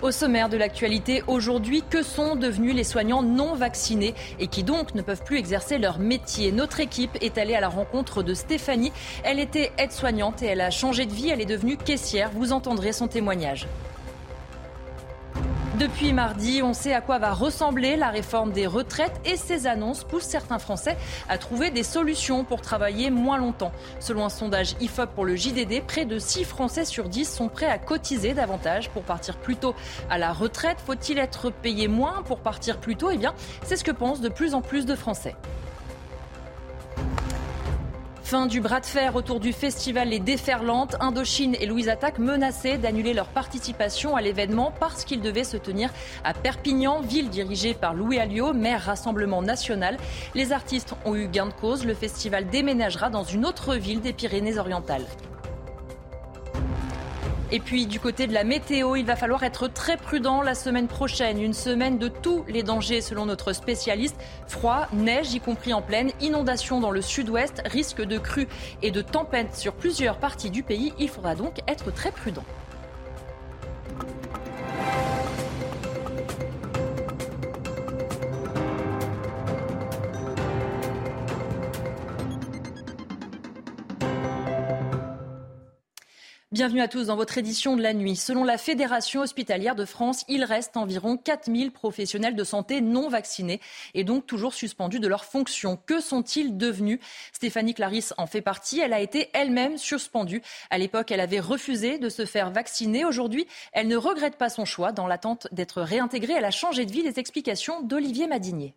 Au sommaire de l'actualité, aujourd'hui, que sont devenus les soignants non vaccinés et qui donc ne peuvent plus exercer leur métier? Notre équipe est allée à la rencontre de Stéphanie. Elle était aide-soignante et elle a changé de vie. Elle est devenue caissière. Vous entendrez son témoignage. Depuis mardi, on sait à quoi va ressembler la réforme des retraites et ces annonces poussent certains Français à trouver des solutions pour travailler moins longtemps. Selon un sondage IFOP pour le JDD, près de 6 Français sur 10 sont prêts à cotiser davantage pour partir plus tôt à la retraite. Faut-il être payé moins pour partir plus tôt? Eh bien, c'est ce que pensent de plus en plus de Français. Fin du bras de fer autour du festival Les Déferlantes. Indochine et Louise Attaque menaçaient d'annuler leur participation à l'événement parce qu'il devait se tenir à Perpignan, ville dirigée par Louis Alliot, maire Rassemblement National. Les artistes ont eu gain de cause. Le festival déménagera dans une autre ville des Pyrénées-Orientales. Et puis du côté de la météo, il va falloir être très prudent la semaine prochaine. Une semaine de tous les dangers selon notre spécialiste. Froid, neige, y compris en pleine, inondation dans le sud-ouest, risque de crues et de tempêtes sur plusieurs parties du pays. Il faudra donc être très prudent. Bienvenue à tous dans votre édition de la nuit. Selon la Fédération hospitalière de France, il reste environ 4000 professionnels de santé non vaccinés et donc toujours suspendus de leurs fonctions. Que sont-ils devenus? Stéphanie Clarisse en fait partie. Elle a été elle-même suspendue. À l'époque, elle avait refusé de se faire vacciner. Aujourd'hui, elle ne regrette pas son choix. Dans l'attente d'être réintégrée, elle a changé de vie. Les explications d'Olivier Madinier.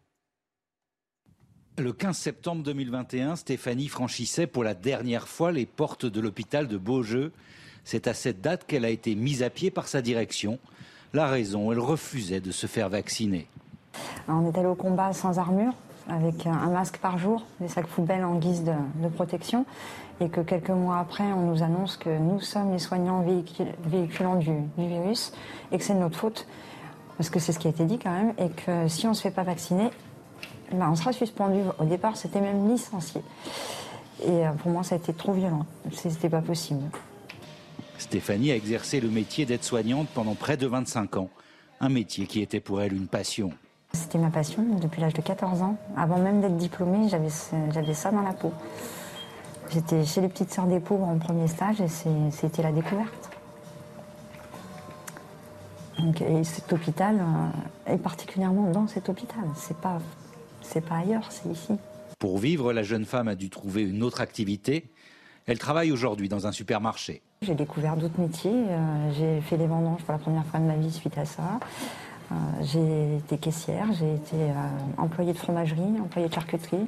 Le 15 septembre 2021, Stéphanie franchissait pour la dernière fois les portes de l'hôpital de Beaujeu. C'est à cette date qu'elle a été mise à pied par sa direction. La raison, elle refusait de se faire vacciner. On est allé au combat sans armure, avec un masque par jour, des sacs poubelles en guise de, protection, et que quelques mois après, on nous annonce que nous sommes les soignants véhiculants du, virus, et que c'est de notre faute, parce que c'est ce qui a été dit quand même, et que si on ne se fait pas vacciner, ben on sera suspendu. Au départ, c'était même licencié. Et euh, pour moi, ça a été trop violent. C'était pas possible. Stéphanie a exercé le métier d'aide-soignante pendant près de 25 ans, un métier qui était pour elle une passion. C'était ma passion depuis l'âge de 14 ans. Avant même d'être diplômée, j'avais ça dans la peau. J'étais chez les petites sœurs des pauvres en premier stage et c'était la découverte. et cet hôpital, euh, et particulièrement dans cet hôpital, c'est pas, pas ailleurs, c'est ici. Pour vivre, la jeune femme a dû trouver une autre activité. Elle travaille aujourd'hui dans un supermarché. J'ai découvert d'autres métiers. Euh, j'ai fait des vendanges pour la première fois de ma vie suite à ça. Euh, j'ai été caissière, j'ai été euh, employée de fromagerie, employée de charcuterie.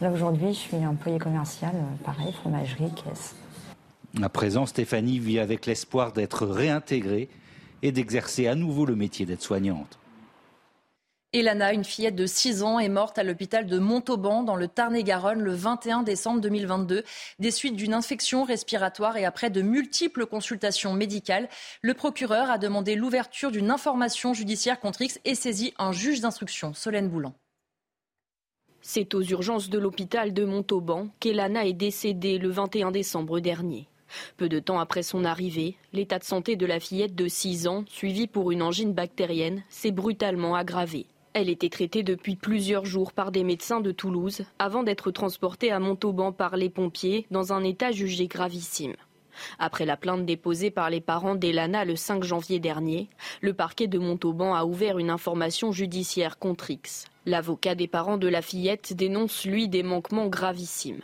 Là aujourd'hui, je suis employée commerciale, pareil, fromagerie, caisse. À présent, Stéphanie vit avec l'espoir d'être réintégrée et d'exercer à nouveau le métier d'aide-soignante. Elana, une fillette de 6 ans, est morte à l'hôpital de Montauban dans le Tarn-et-Garonne le 21 décembre 2022 des suites d'une infection respiratoire et après de multiples consultations médicales. Le procureur a demandé l'ouverture d'une information judiciaire contre X et saisi un juge d'instruction, Solène Boulan. C'est aux urgences de l'hôpital de Montauban qu'Elana est décédée le 21 décembre dernier. Peu de temps après son arrivée, l'état de santé de la fillette de 6 ans, suivie pour une angine bactérienne, s'est brutalement aggravé. Elle était traitée depuis plusieurs jours par des médecins de Toulouse avant d'être transportée à Montauban par les pompiers dans un état jugé gravissime. Après la plainte déposée par les parents d'Elana le 5 janvier dernier, le parquet de Montauban a ouvert une information judiciaire contre X. L'avocat des parents de la fillette dénonce lui des manquements gravissimes.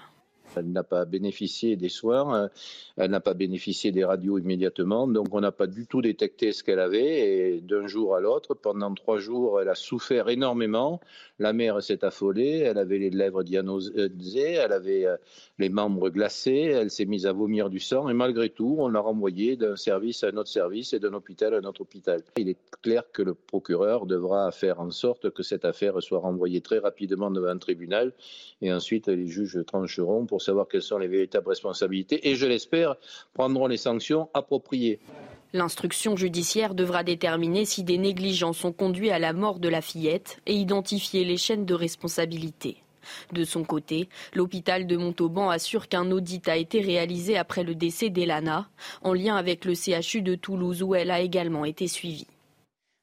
Elle n'a pas bénéficié des soins, euh, elle n'a pas bénéficié des radios immédiatement, donc on n'a pas du tout détecté ce qu'elle avait. Et d'un jour à l'autre, pendant trois jours, elle a souffert énormément. La mère s'est affolée, elle avait les lèvres dianosées, elle avait euh, les membres glacés, elle s'est mise à vomir du sang. Et malgré tout, on l'a renvoyée d'un service à un autre service et d'un hôpital à un autre hôpital. Il est clair que le procureur devra faire en sorte que cette affaire soit renvoyée très rapidement devant un tribunal et ensuite les juges trancheront pour savoir quelles sont les véritables responsabilités et, je l'espère, prendront les sanctions appropriées. L'instruction judiciaire devra déterminer si des négligences ont conduit à la mort de la fillette et identifier les chaînes de responsabilité. De son côté, l'hôpital de Montauban assure qu'un audit a été réalisé après le décès d'Elana, en lien avec le CHU de Toulouse où elle a également été suivie.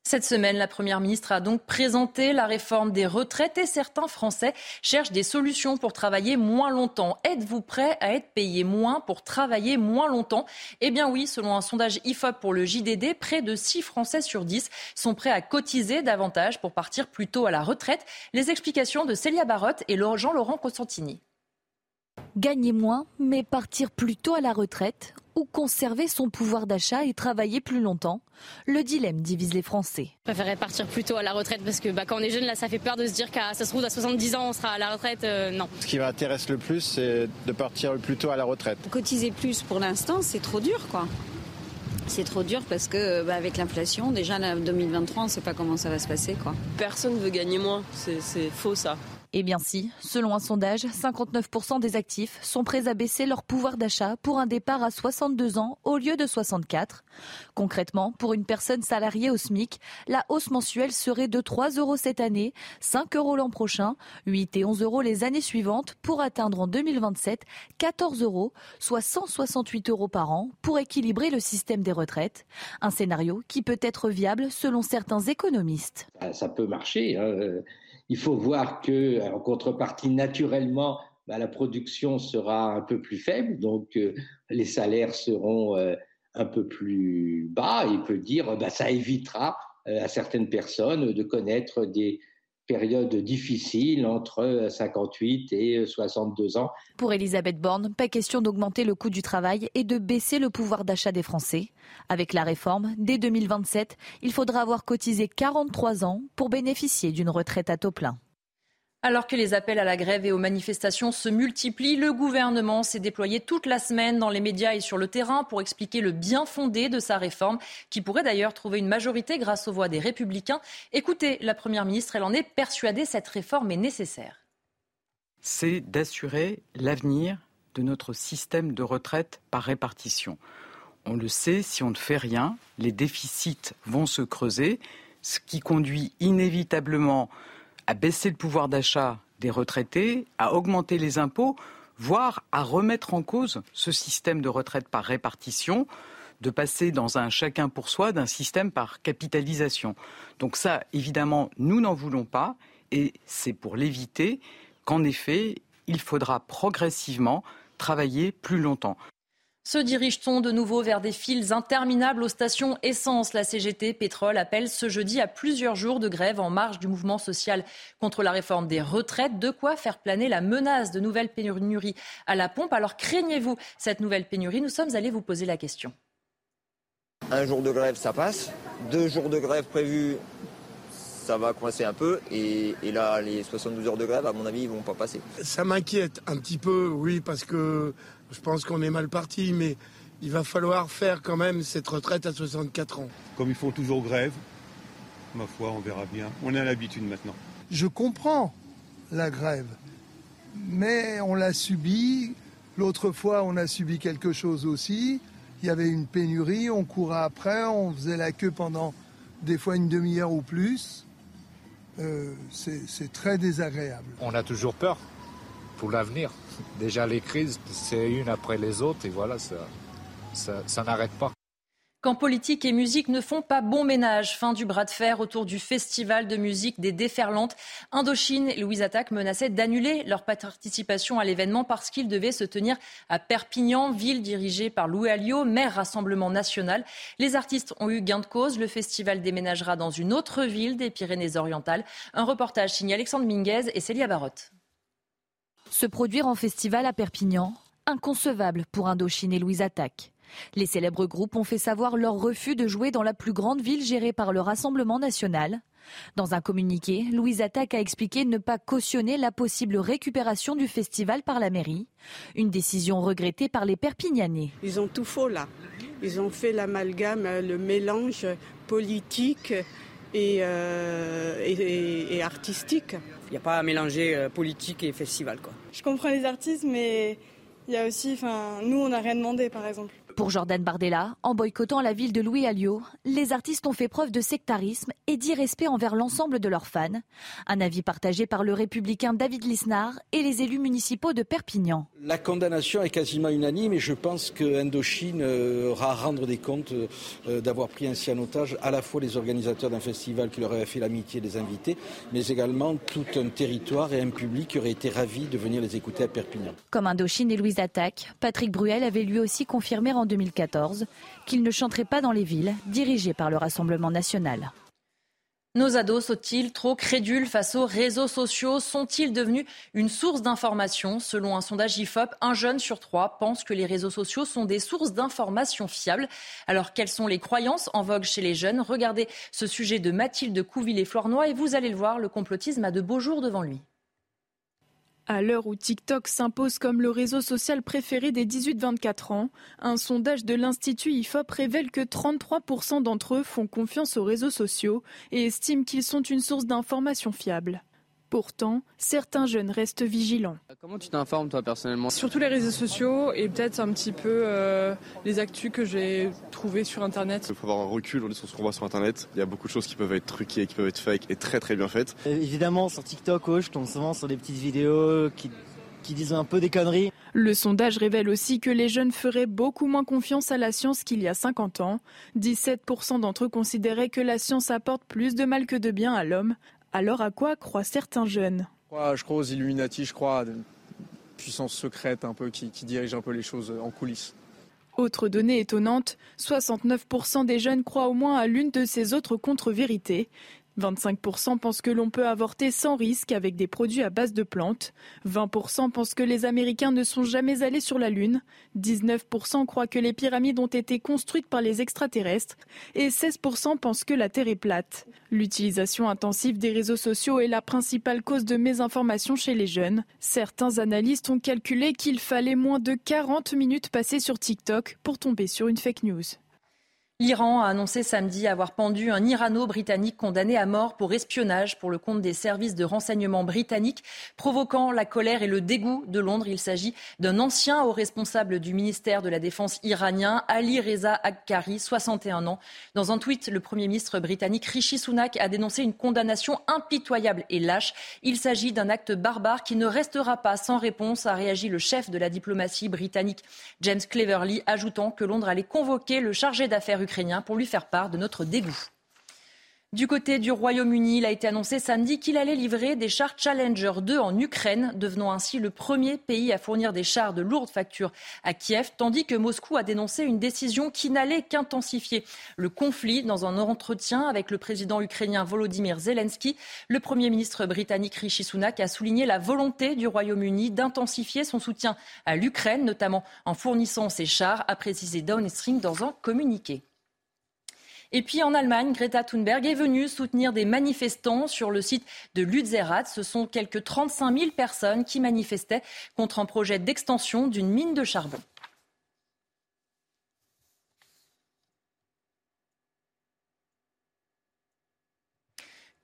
Cette semaine, la Première ministre a donc présenté la réforme des retraites et certains Français cherchent des solutions pour travailler moins longtemps. Êtes-vous prêt à être payé moins pour travailler moins longtemps? Eh bien oui, selon un sondage IFOP pour le JDD, près de 6 Français sur 10 sont prêts à cotiser davantage pour partir plus tôt à la retraite. Les explications de Célia Barotte et Jean-Laurent Costantini. Gagner moins, mais partir plus tôt à la retraite ou conserver son pouvoir d'achat et travailler plus longtemps Le dilemme divise les Français. Je préférerais partir plus tôt à la retraite parce que bah, quand on est jeune, là, ça fait peur de se dire qu'à ça se trouve à 70 ans, on sera à la retraite. Euh, non. Ce qui m'intéresse le plus, c'est de partir plus tôt à la retraite. Cotiser plus pour l'instant, c'est trop dur, quoi. C'est trop dur parce que bah, avec l'inflation, déjà en 2023, on ne sait pas comment ça va se passer. Quoi. Personne ne veut gagner moins, c'est faux ça. Eh bien si, selon un sondage, 59% des actifs sont prêts à baisser leur pouvoir d'achat pour un départ à 62 ans au lieu de 64. Concrètement, pour une personne salariée au SMIC, la hausse mensuelle serait de 3 euros cette année, 5 euros l'an prochain, 8 et 11 euros les années suivantes pour atteindre en 2027 14 euros, soit 168 euros par an pour équilibrer le système des retraites. Un scénario qui peut être viable selon certains économistes. Ça peut marcher. Hein il faut voir que, en contrepartie, naturellement, bah, la production sera un peu plus faible, donc euh, les salaires seront euh, un peu plus bas. Il peut dire, bah, ça évitera euh, à certaines personnes de connaître des période difficile entre 58 et 62 ans. Pour Elisabeth Borne, pas question d'augmenter le coût du travail et de baisser le pouvoir d'achat des Français. Avec la réforme, dès 2027, il faudra avoir cotisé 43 ans pour bénéficier d'une retraite à taux plein. Alors que les appels à la grève et aux manifestations se multiplient, le gouvernement s'est déployé toute la semaine dans les médias et sur le terrain pour expliquer le bien fondé de sa réforme, qui pourrait d'ailleurs trouver une majorité grâce aux voix des républicains. Écoutez, la Première ministre, elle en est persuadée, cette réforme est nécessaire. C'est d'assurer l'avenir de notre système de retraite par répartition. On le sait, si on ne fait rien, les déficits vont se creuser, ce qui conduit inévitablement à baisser le pouvoir d'achat des retraités, à augmenter les impôts, voire à remettre en cause ce système de retraite par répartition, de passer dans un chacun pour soi d'un système par capitalisation. Donc ça, évidemment, nous n'en voulons pas, et c'est pour l'éviter qu'en effet, il faudra progressivement travailler plus longtemps. Se dirige-t-on de nouveau vers des files interminables aux stations essence? La CGT Pétrole appelle ce jeudi à plusieurs jours de grève en marge du mouvement social contre la réforme des retraites. De quoi faire planer la menace de nouvelles pénuries à la pompe? Alors craignez-vous cette nouvelle pénurie? Nous sommes allés vous poser la question. Un jour de grève, ça passe. Deux jours de grève prévus, ça va coincer un peu. Et, et, là, les 72 heures de grève, à mon avis, ils vont pas passer. Ça m'inquiète un petit peu, oui, parce que je pense qu'on est mal parti, mais il va falloir faire quand même cette retraite à 64 ans. Comme ils font toujours grève, ma foi, on verra bien. On a l'habitude maintenant. Je comprends la grève, mais on l'a subi. L'autre fois, on a subi quelque chose aussi. Il y avait une pénurie, on courait après, on faisait la queue pendant des fois une demi-heure ou plus. Euh, c'est très désagréable. On a toujours peur pour l'avenir. Déjà les crises, c'est une après les autres et voilà, ça, n'arrête pas. Quand politique et musique ne font pas bon ménage, fin du bras de fer autour du festival de musique des déferlantes. Indochine et Louise Attaque menaçaient d'annuler leur participation à l'événement parce qu'il devait se tenir à Perpignan, ville dirigée par Louis Alliot, maire Rassemblement national. Les artistes ont eu gain de cause. Le festival déménagera dans une autre ville des Pyrénées-Orientales. Un reportage signé Alexandre Minguez et Célia Barotte. Se produire en festival à Perpignan, inconcevable pour Indochine et Louise Attaque. Les célèbres groupes ont fait savoir leur refus de jouer dans la plus grande ville gérée par le Rassemblement national. Dans un communiqué, Louise Attaque a expliqué ne pas cautionner la possible récupération du festival par la mairie. Une décision regrettée par les Perpignanais. Ils ont tout faux là. Ils ont fait l'amalgame, le mélange politique et, euh, et, et artistique. Il n'y a pas à mélanger euh, politique et festival. Quoi. Je comprends les artistes, mais il y a aussi, enfin, nous, on n'a rien demandé, par exemple. Pour Jordan Bardella, en boycottant la ville de Louis Alliot, les artistes ont fait preuve de sectarisme et d'irrespect envers l'ensemble de leurs fans. Un avis partagé par le républicain David Lisnard et les élus municipaux de Perpignan. La condamnation est quasiment unanime et je pense que Indochine euh, aura à rendre des comptes euh, d'avoir pris ainsi en otage à la fois les organisateurs d'un festival qui leur avait fait l'amitié des invités, mais également tout un territoire et un public qui aurait été ravi de venir les écouter à Perpignan. Comme Indochine et Louise Attaque, Patrick Bruel avait lui aussi confirmé en 2014 qu'il ne chanterait pas dans les villes dirigées par le Rassemblement national. Nos ados sont-ils trop crédules face aux réseaux sociaux? Sont-ils devenus une source d'information? Selon un sondage IFOP, un jeune sur trois pense que les réseaux sociaux sont des sources d'information fiables. Alors, quelles sont les croyances en vogue chez les jeunes? Regardez ce sujet de Mathilde Couville-Flornois et vous allez le voir, le complotisme a de beaux jours devant lui. À l'heure où TikTok s'impose comme le réseau social préféré des 18-24 ans, un sondage de l'Institut IFOP révèle que 33% d'entre eux font confiance aux réseaux sociaux et estiment qu'ils sont une source d'information fiable. Pourtant, certains jeunes restent vigilants. Comment tu t'informes toi personnellement Surtout les réseaux sociaux et peut-être un petit peu euh, les actus que j'ai trouvées sur Internet. Il faut avoir un recul sur ce qu'on voit sur Internet. Il y a beaucoup de choses qui peuvent être truquées, qui peuvent être fake et très très bien faites. Euh, évidemment, sur TikTok, oh, je tombe souvent sur des petites vidéos qui, qui disent un peu des conneries. Le sondage révèle aussi que les jeunes feraient beaucoup moins confiance à la science qu'il y a 50 ans. 17% d'entre eux considéraient que la science apporte plus de mal que de bien à l'homme, alors à quoi croient certains jeunes? Je crois aux Illuminati, je crois à une puissance secrète un peu qui, qui dirige un peu les choses en coulisses. Autre donnée étonnante, 69% des jeunes croient au moins à l'une de ces autres contre-vérités. 25% pensent que l'on peut avorter sans risque avec des produits à base de plantes. 20% pensent que les Américains ne sont jamais allés sur la Lune. 19% croient que les pyramides ont été construites par les extraterrestres. Et 16% pensent que la Terre est plate. L'utilisation intensive des réseaux sociaux est la principale cause de mésinformation chez les jeunes. Certains analystes ont calculé qu'il fallait moins de 40 minutes passées sur TikTok pour tomber sur une fake news. L'Iran a annoncé samedi avoir pendu un Irano-Britannique condamné à mort pour espionnage pour le compte des services de renseignement britanniques, provoquant la colère et le dégoût de Londres. Il s'agit d'un ancien haut responsable du ministère de la Défense iranien, Ali Reza Akkari, 61 ans. Dans un tweet, le Premier ministre britannique Rishi Sunak a dénoncé une condamnation impitoyable et lâche. Il s'agit d'un acte barbare qui ne restera pas sans réponse, a réagi le chef de la diplomatie britannique, James Cleverly, ajoutant que Londres allait convoquer le chargé d'affaires ukrainien pour lui faire part de notre dégoût. Du côté du Royaume-Uni, il a été annoncé samedi qu'il allait livrer des chars Challenger 2 en Ukraine, devenant ainsi le premier pays à fournir des chars de lourde facture à Kiev, tandis que Moscou a dénoncé une décision qui n'allait qu'intensifier le conflit. Dans un entretien avec le président ukrainien Volodymyr Zelensky, le Premier ministre britannique Rishi Sunak a souligné la volonté du Royaume-Uni d'intensifier son soutien à l'Ukraine, notamment en fournissant ses chars, a précisé Downstream dans un communiqué. Et puis en Allemagne, Greta Thunberg est venue soutenir des manifestants sur le site de Lützerath. Ce sont quelques 35 000 personnes qui manifestaient contre un projet d'extension d'une mine de charbon.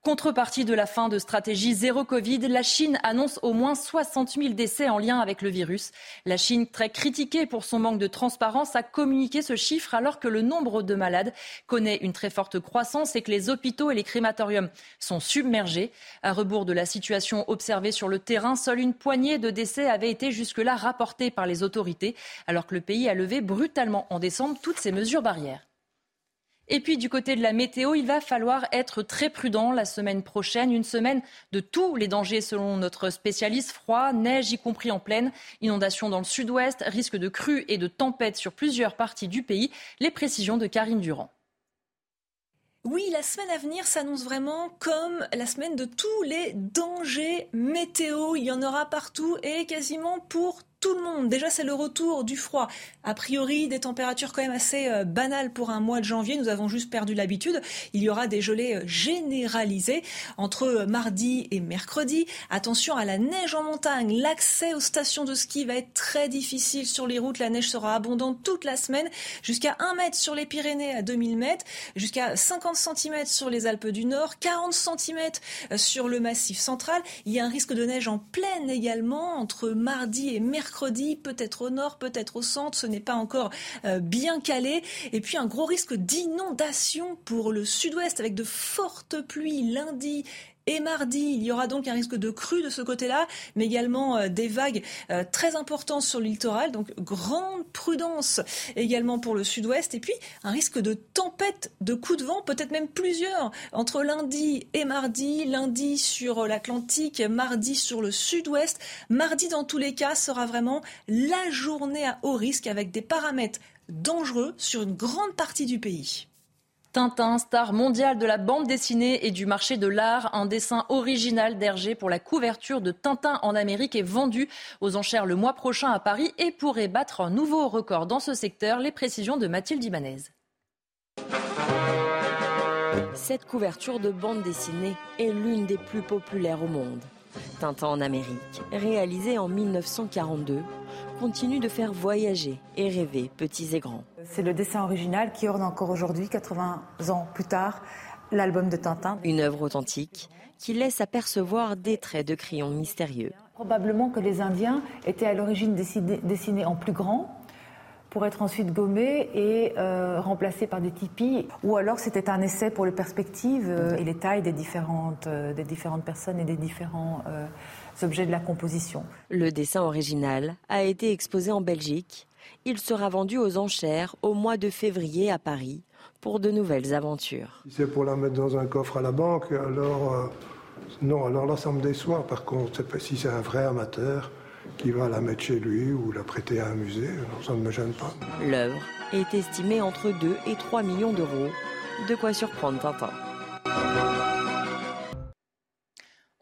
Contrepartie de la fin de stratégie zéro Covid, la Chine annonce au moins 60 000 décès en lien avec le virus. La Chine, très critiquée pour son manque de transparence, a communiqué ce chiffre alors que le nombre de malades connaît une très forte croissance et que les hôpitaux et les crématoriums sont submergés. À rebours de la situation observée sur le terrain, seule une poignée de décès avait été jusque-là rapportée par les autorités, alors que le pays a levé brutalement en décembre toutes ces mesures barrières. Et puis du côté de la météo, il va falloir être très prudent la semaine prochaine, une semaine de tous les dangers selon notre spécialiste, froid, neige y compris en pleine, inondations dans le sud-ouest, risque de crues et de tempêtes sur plusieurs parties du pays. Les précisions de Karine Durand. Oui, la semaine à venir s'annonce vraiment comme la semaine de tous les dangers météo. Il y en aura partout et quasiment pour tout le monde. Déjà, c'est le retour du froid. A priori, des températures quand même assez euh, banales pour un mois de janvier. Nous avons juste perdu l'habitude. Il y aura des gelées euh, généralisées entre euh, mardi et mercredi. Attention à la neige en montagne. L'accès aux stations de ski va être très difficile sur les routes. La neige sera abondante toute la semaine. Jusqu'à 1 mètre sur les Pyrénées à 2000 mètres. Jusqu'à 50 cm sur les Alpes du Nord. 40 cm sur le massif central. Il y a un risque de neige en pleine également entre mardi et mercredi mercredi, peut-être au nord, peut-être au centre, ce n'est pas encore euh, bien calé. Et puis un gros risque d'inondation pour le sud-ouest avec de fortes pluies lundi et mardi. Il y aura donc un risque de crue de ce côté-là, mais également euh, des vagues euh, très importantes sur le littoral. Donc grande prudence également pour le sud-ouest. Et puis un risque de tempête, de coups de vent, peut-être même plusieurs, entre lundi et mardi. Lundi sur l'Atlantique, mardi sur le sud-ouest. Mardi, dans tous les cas, sera vraiment la journée à haut risque avec des paramètres dangereux sur une grande partie du pays. Tintin, star mondial de la bande dessinée et du marché de l'art, un dessin original d'Hergé pour la couverture de Tintin en Amérique est vendu aux enchères le mois prochain à Paris et pourrait battre un nouveau record dans ce secteur. Les précisions de Mathilde Ibanez. Cette couverture de bande dessinée est l'une des plus populaires au monde. Tintin en Amérique, réalisée en 1942, continue de faire voyager et rêver petits et grands. C'est le dessin original qui orne encore aujourd'hui, 80 ans plus tard, l'album de Tintin. Une œuvre authentique qui laisse apercevoir des traits de crayon mystérieux. Probablement que les Indiens étaient à l'origine dessinés en plus grand pour être ensuite gommés et euh, remplacés par des tipis. Ou alors c'était un essai pour les perspectives euh, et les tailles des différentes, euh, des différentes personnes et des différents objets de la composition. Le dessin original a été exposé en Belgique. Il sera vendu aux enchères au mois de février à Paris pour de nouvelles aventures. Si c'est pour la mettre dans un coffre à la banque, alors euh, non, alors là ça me déçoit. Par contre, si c'est un vrai amateur qui va la mettre chez lui ou la prêter à un musée, ça ne me gêne pas. L'œuvre est estimée entre 2 et 3 millions d'euros. De quoi surprendre Tintin.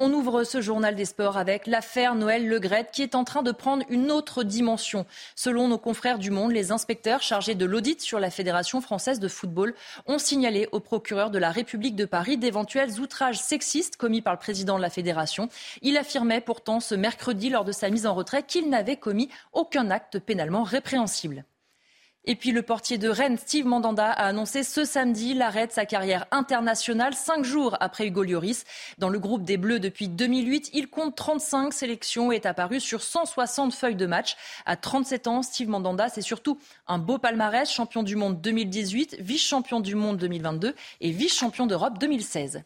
On ouvre ce journal des sports avec l'affaire Noël Legrette qui est en train de prendre une autre dimension. Selon nos confrères du Monde, les inspecteurs chargés de l'audit sur la Fédération française de football ont signalé au procureur de la République de Paris d'éventuels outrages sexistes commis par le président de la Fédération. Il affirmait pourtant ce mercredi lors de sa mise en retrait qu'il n'avait commis aucun acte pénalement répréhensible. Et puis le portier de Rennes, Steve Mandanda, a annoncé ce samedi l'arrêt de sa carrière internationale, cinq jours après Hugo Lloris. Dans le groupe des Bleus depuis 2008, il compte 35 sélections et est apparu sur 160 feuilles de match. À 37 ans, Steve Mandanda, c'est surtout un beau palmarès, champion du monde 2018, vice-champion du monde 2022 et vice-champion d'Europe 2016.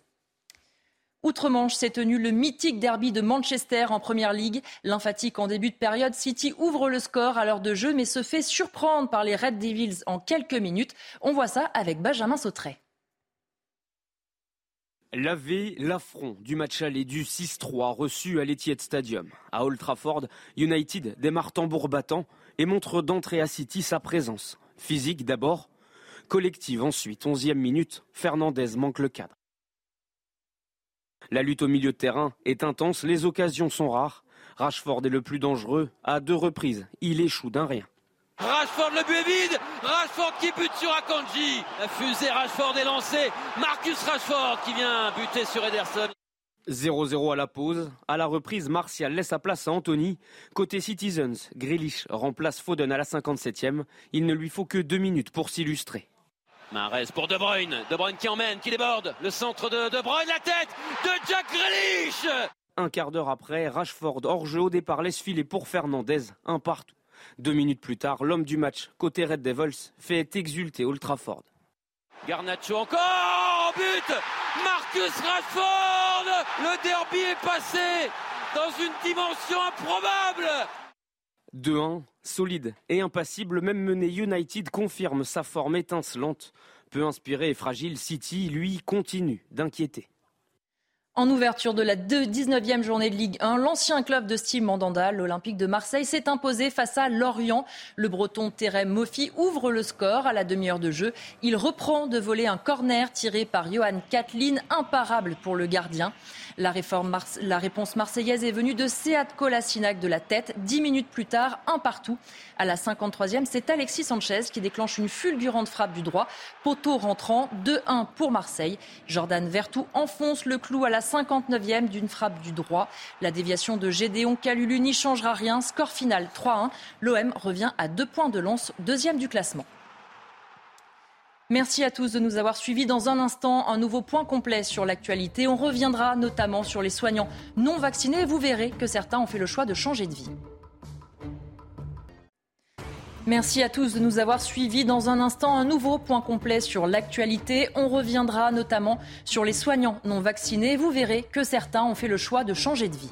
Outre-Manche s'est tenu le mythique derby de Manchester en Première Ligue. Lymphatique en début de période, City ouvre le score à l'heure de jeu mais se fait surprendre par les Red Devils en quelques minutes. On voit ça avec Benjamin Sautret. Laver l'affront du match aller du 6-3 reçu à l'Etihad Stadium. À Old Trafford, United démarre tambour battant et montre d'entrée à City sa présence. Physique d'abord, collective ensuite. 11e minute, Fernandez manque le cadre. La lutte au milieu de terrain est intense, les occasions sont rares. Rashford est le plus dangereux. À deux reprises, il échoue d'un rien. Rashford, le but est vide. Rashford qui bute sur Akanji. La fusée Rashford est lancée. Marcus Rashford qui vient buter sur Ederson. 0-0 à la pause. À la reprise, Martial laisse sa place à Anthony. Côté Citizens, Grealish remplace Foden à la 57e. Il ne lui faut que deux minutes pour s'illustrer. Marez pour De Bruyne. De Bruyne qui emmène, qui déborde. Le centre de De Bruyne, la tête de Jack Grealish. Un quart d'heure après, Rashford hors jeu au départ laisse filer pour Fernandez, un partout. Deux minutes plus tard, l'homme du match, côté Red Devils, fait exulter Ultraford. Garnacho encore but Marcus Rashford Le derby est passé dans une dimension improbable 2-1, solide et impassible, même mené United confirme sa forme étincelante. Peu inspiré et fragile, City, lui, continue d'inquiéter. En ouverture de la 19e journée de Ligue 1, l'ancien club de Steve Mandanda, l'Olympique de Marseille, s'est imposé face à Lorient. Le breton Terem Moffi ouvre le score à la demi-heure de jeu. Il reprend de voler un corner tiré par Johan Katlin, imparable pour le gardien. La, réponse marseillaise est venue de Seat Kolasinac de la tête. Dix minutes plus tard, un partout. À la 53e, c'est Alexis Sanchez qui déclenche une fulgurante frappe du droit. Poteau rentrant, 2-1 pour Marseille. Jordan Vertou enfonce le clou à la 59e d'une frappe du droit. La déviation de Gédéon Calulu n'y changera rien. Score final 3-1. L'OM revient à deux points de lance, deuxième du classement. Merci à tous de nous avoir suivis. Dans un instant, un nouveau point complet sur l'actualité. On reviendra notamment sur les soignants non vaccinés. Vous verrez que certains ont fait le choix de changer de vie. Merci à tous de nous avoir suivis. Dans un instant, un nouveau point complet sur l'actualité. On reviendra notamment sur les soignants non vaccinés. Vous verrez que certains ont fait le choix de changer de vie.